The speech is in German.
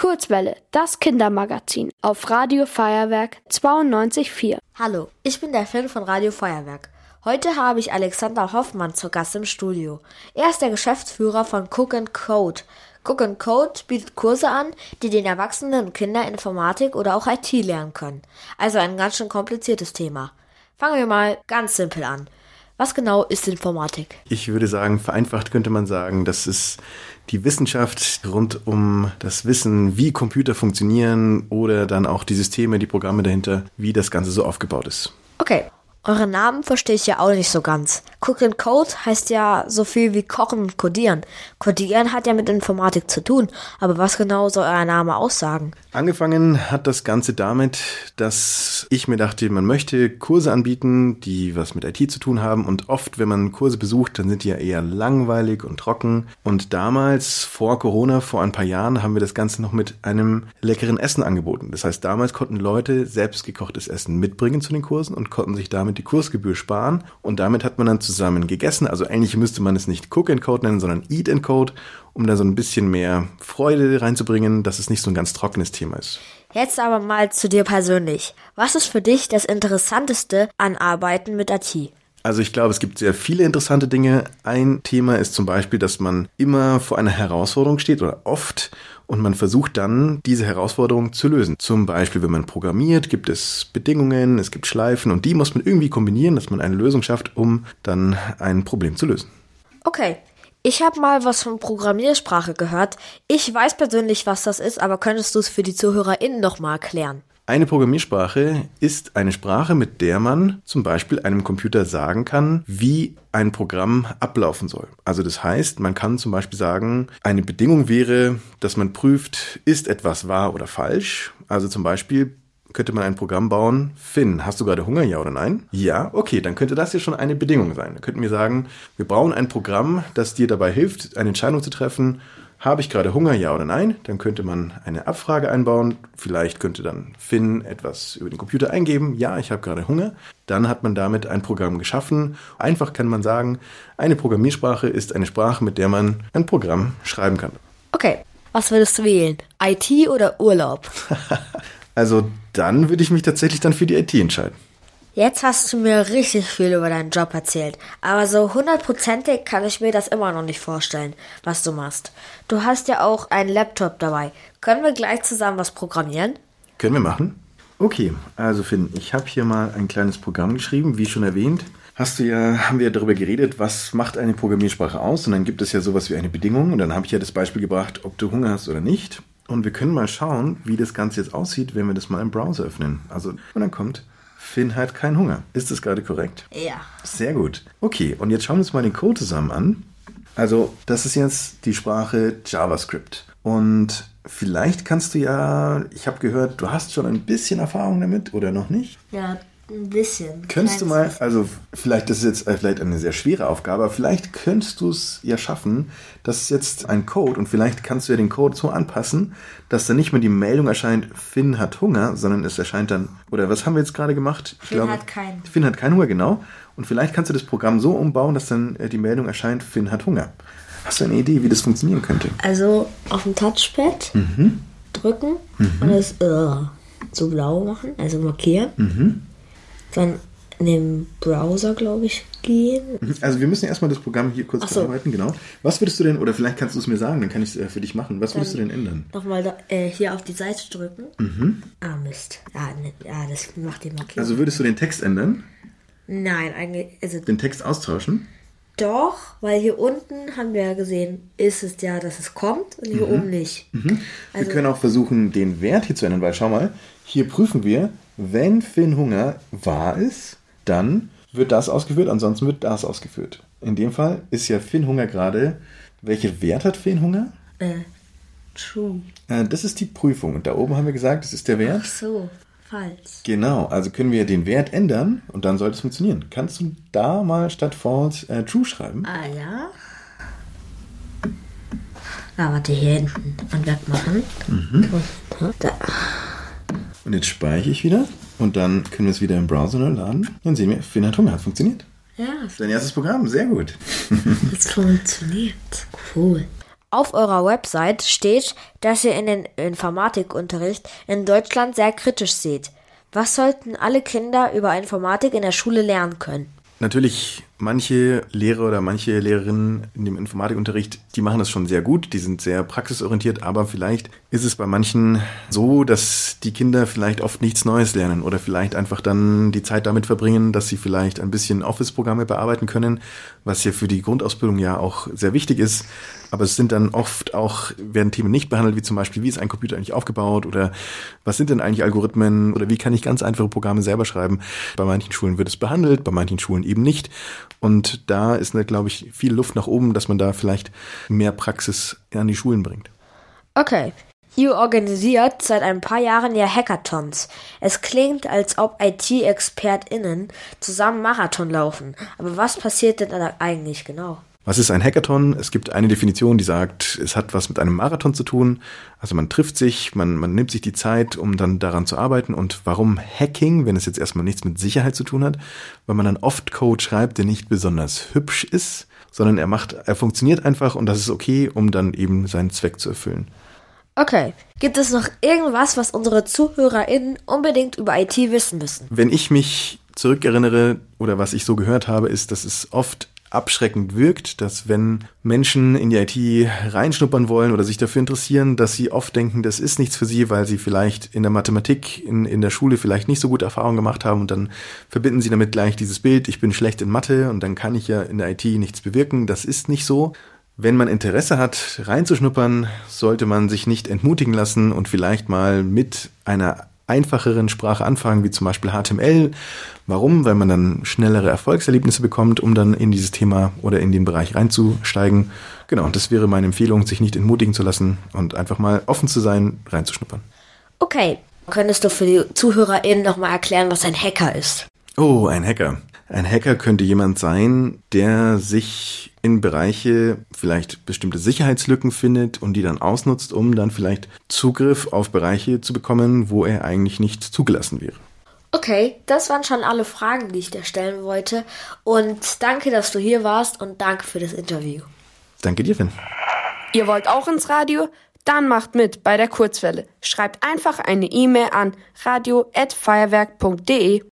Kurzwelle, das Kindermagazin auf Radio Feuerwerk 92.4. Hallo, ich bin der Finn von Radio Feuerwerk. Heute habe ich Alexander Hoffmann zu Gast im Studio. Er ist der Geschäftsführer von Cook Code. Cook Code bietet Kurse an, die den Erwachsenen und Kindern Informatik oder auch IT lernen können. Also ein ganz schön kompliziertes Thema. Fangen wir mal ganz simpel an. Was genau ist Informatik? Ich würde sagen, vereinfacht könnte man sagen, das ist die Wissenschaft rund um das Wissen, wie Computer funktionieren oder dann auch die Systeme, die Programme dahinter, wie das Ganze so aufgebaut ist. Okay, eure Namen verstehe ich ja auch nicht so ganz. Cook and Code heißt ja so viel wie kochen und codieren. Codieren hat ja mit Informatik zu tun, aber was genau soll euer Name aussagen? Angefangen hat das Ganze damit, dass ich mir dachte, man möchte Kurse anbieten, die was mit IT zu tun haben und oft, wenn man Kurse besucht, dann sind die ja eher langweilig und trocken. Und damals, vor Corona, vor ein paar Jahren, haben wir das Ganze noch mit einem leckeren Essen angeboten. Das heißt, damals konnten Leute selbstgekochtes Essen mitbringen zu den Kursen und konnten sich damit die Kursgebühr sparen und damit hat man dann zusammen gegessen. Also eigentlich müsste man es nicht Cook and Code nennen, sondern Eat and Code, um da so ein bisschen mehr Freude reinzubringen, dass es nicht so ein ganz trockenes Thema ist. Jetzt aber mal zu dir persönlich. Was ist für dich das Interessanteste an Arbeiten mit IT? Also ich glaube, es gibt sehr viele interessante Dinge. Ein Thema ist zum Beispiel, dass man immer vor einer Herausforderung steht oder oft und man versucht dann, diese Herausforderung zu lösen. Zum Beispiel, wenn man programmiert, gibt es Bedingungen, es gibt Schleifen und die muss man irgendwie kombinieren, dass man eine Lösung schafft, um dann ein Problem zu lösen. Okay. Ich habe mal was von Programmiersprache gehört. Ich weiß persönlich, was das ist, aber könntest du es für die ZuhörerInnen nochmal erklären? Eine Programmiersprache ist eine Sprache, mit der man zum Beispiel einem Computer sagen kann, wie ein Programm ablaufen soll. Also das heißt, man kann zum Beispiel sagen, eine Bedingung wäre, dass man prüft, ist etwas wahr oder falsch. Also zum Beispiel könnte man ein Programm bauen. Finn, hast du gerade Hunger, ja oder nein? Ja, okay, dann könnte das ja schon eine Bedingung sein. Da könnten wir sagen, wir brauchen ein Programm, das dir dabei hilft, eine Entscheidung zu treffen, habe ich gerade Hunger, ja oder nein? Dann könnte man eine Abfrage einbauen. Vielleicht könnte dann Finn etwas über den Computer eingeben. Ja, ich habe gerade Hunger. Dann hat man damit ein Programm geschaffen. Einfach kann man sagen, eine Programmiersprache ist eine Sprache, mit der man ein Programm schreiben kann. Okay, was würdest du wählen? IT oder Urlaub? also dann würde ich mich tatsächlich dann für die IT entscheiden. Jetzt hast du mir richtig viel über deinen Job erzählt, aber so hundertprozentig kann ich mir das immer noch nicht vorstellen, was du machst. Du hast ja auch einen Laptop dabei. Können wir gleich zusammen was programmieren? Können wir machen. Okay, also Finn, ich habe hier mal ein kleines Programm geschrieben, wie schon erwähnt. Hast du ja, haben wir ja darüber geredet, was macht eine Programmiersprache aus? Und dann gibt es ja sowas wie eine Bedingung. Und dann habe ich ja das Beispiel gebracht, ob du Hunger hast oder nicht. Und wir können mal schauen, wie das Ganze jetzt aussieht, wenn wir das mal im Browser öffnen. Also, und dann kommt Finn hat keinen Hunger. Ist das gerade korrekt? Ja. Sehr gut. Okay, und jetzt schauen wir uns mal den Code zusammen an. Also, das ist jetzt die Sprache JavaScript. Und vielleicht kannst du ja, ich habe gehört, du hast schon ein bisschen Erfahrung damit oder noch nicht? Ja, ein bisschen. Könntest du mal, also vielleicht, das ist jetzt äh, vielleicht eine sehr schwere Aufgabe, aber vielleicht könntest du es ja schaffen, das ist jetzt ein Code und vielleicht kannst du ja den Code so anpassen, dass dann nicht mehr die Meldung erscheint, Finn hat Hunger, sondern es erscheint dann, oder was haben wir jetzt gerade gemacht? Ich Finn glaube, hat keinen. Finn hat keinen Hunger, genau. Und vielleicht kannst du das Programm so umbauen, dass dann äh, die Meldung erscheint, Finn hat Hunger. Hast du eine Idee, wie das funktionieren könnte? Also auf dem Touchpad mhm. drücken mhm. und es uh, so blau machen, also markieren. Mhm dann in den Browser, glaube ich, gehen. Mhm. Also wir müssen erstmal das Programm hier kurz so. bearbeiten, genau. Was würdest du denn, oder vielleicht kannst du es mir sagen, dann kann ich es äh, für dich machen. Was dann würdest du denn ändern? Nochmal da, äh, hier auf die Seite drücken. Mhm. Ah, Mist. Ja, ne, ja, das macht die Markierung. Also würdest du den Text ändern? Nein, eigentlich. Also den Text austauschen? Doch, weil hier unten haben wir ja gesehen, ist es ja, dass es kommt und hier mhm. oben nicht. Mhm. Also, wir können auch versuchen, den Wert hier zu ändern, weil schau mal, hier prüfen wir, wenn Finn Hunger wahr ist, dann wird das ausgeführt, ansonsten wird das ausgeführt. In dem Fall ist ja Finn Hunger gerade. Welcher Wert hat Finn Hunger? Äh, true. Äh, das ist die Prüfung. Und da oben haben wir gesagt, das ist der Wert. Ach so, falsch. Genau, also können wir den Wert ändern und dann sollte es funktionieren. Kannst du da mal statt false äh, true schreiben? Ah ja. Ah, warte, hier hinten und wegmachen. Mhm. Da. Und jetzt speichere ich wieder und dann können wir es wieder im Browser neu laden. Dann sehen wir, Finn hat Hunger. Hat funktioniert. Ja. Dein erstes Programm, sehr gut. Es funktioniert. Cool. Auf eurer Website steht, dass ihr in den Informatikunterricht in Deutschland sehr kritisch seht. Was sollten alle Kinder über Informatik in der Schule lernen können? Natürlich, manche Lehrer oder manche Lehrerinnen in dem Informatikunterricht, die machen das schon sehr gut, die sind sehr praxisorientiert, aber vielleicht ist es bei manchen so, dass die Kinder vielleicht oft nichts Neues lernen oder vielleicht einfach dann die Zeit damit verbringen, dass sie vielleicht ein bisschen Office-Programme bearbeiten können, was ja für die Grundausbildung ja auch sehr wichtig ist. Aber es sind dann oft auch, werden Themen nicht behandelt, wie zum Beispiel, wie ist ein Computer eigentlich aufgebaut oder was sind denn eigentlich Algorithmen oder wie kann ich ganz einfache Programme selber schreiben. Bei manchen Schulen wird es behandelt, bei manchen Schulen eben nicht. Und da ist, glaube ich, viel Luft nach oben, dass man da vielleicht mehr Praxis an die Schulen bringt. Okay. Ihr organisiert seit ein paar Jahren ja Hackathons. Es klingt, als ob IT-ExpertInnen zusammen Marathon laufen. Aber was passiert denn da eigentlich genau? Was ist ein Hackathon? Es gibt eine Definition, die sagt, es hat was mit einem Marathon zu tun. Also man trifft sich, man, man nimmt sich die Zeit, um dann daran zu arbeiten. Und warum Hacking, wenn es jetzt erstmal nichts mit Sicherheit zu tun hat? Weil man dann oft Code schreibt, der nicht besonders hübsch ist, sondern er macht, er funktioniert einfach und das ist okay, um dann eben seinen Zweck zu erfüllen. Okay. Gibt es noch irgendwas, was unsere ZuhörerInnen unbedingt über IT wissen müssen? Wenn ich mich zurückerinnere oder was ich so gehört habe, ist, dass es oft abschreckend wirkt, dass wenn Menschen in die IT reinschnuppern wollen oder sich dafür interessieren, dass sie oft denken, das ist nichts für sie, weil sie vielleicht in der Mathematik in, in der Schule vielleicht nicht so gute Erfahrungen gemacht haben und dann verbinden sie damit gleich dieses Bild, ich bin schlecht in Mathe und dann kann ich ja in der IT nichts bewirken. Das ist nicht so. Wenn man Interesse hat, reinzuschnuppern, sollte man sich nicht entmutigen lassen und vielleicht mal mit einer einfacheren Sprache anfangen, wie zum Beispiel HTML. Warum? Weil man dann schnellere Erfolgserlebnisse bekommt, um dann in dieses Thema oder in den Bereich reinzusteigen. Genau, das wäre meine Empfehlung, sich nicht entmutigen zu lassen und einfach mal offen zu sein, reinzuschnuppern. Okay, könntest du für die ZuhörerInnen nochmal erklären, was ein Hacker ist? Oh, ein Hacker. Ein Hacker könnte jemand sein, der sich in Bereiche vielleicht bestimmte Sicherheitslücken findet und die dann ausnutzt, um dann vielleicht Zugriff auf Bereiche zu bekommen, wo er eigentlich nicht zugelassen wäre. Okay, das waren schon alle Fragen, die ich dir stellen wollte. Und danke, dass du hier warst und danke für das Interview. Danke dir, Finn. Ihr wollt auch ins Radio? Dann macht mit bei der Kurzwelle. Schreibt einfach eine E-Mail an radio@feuerwerk.de.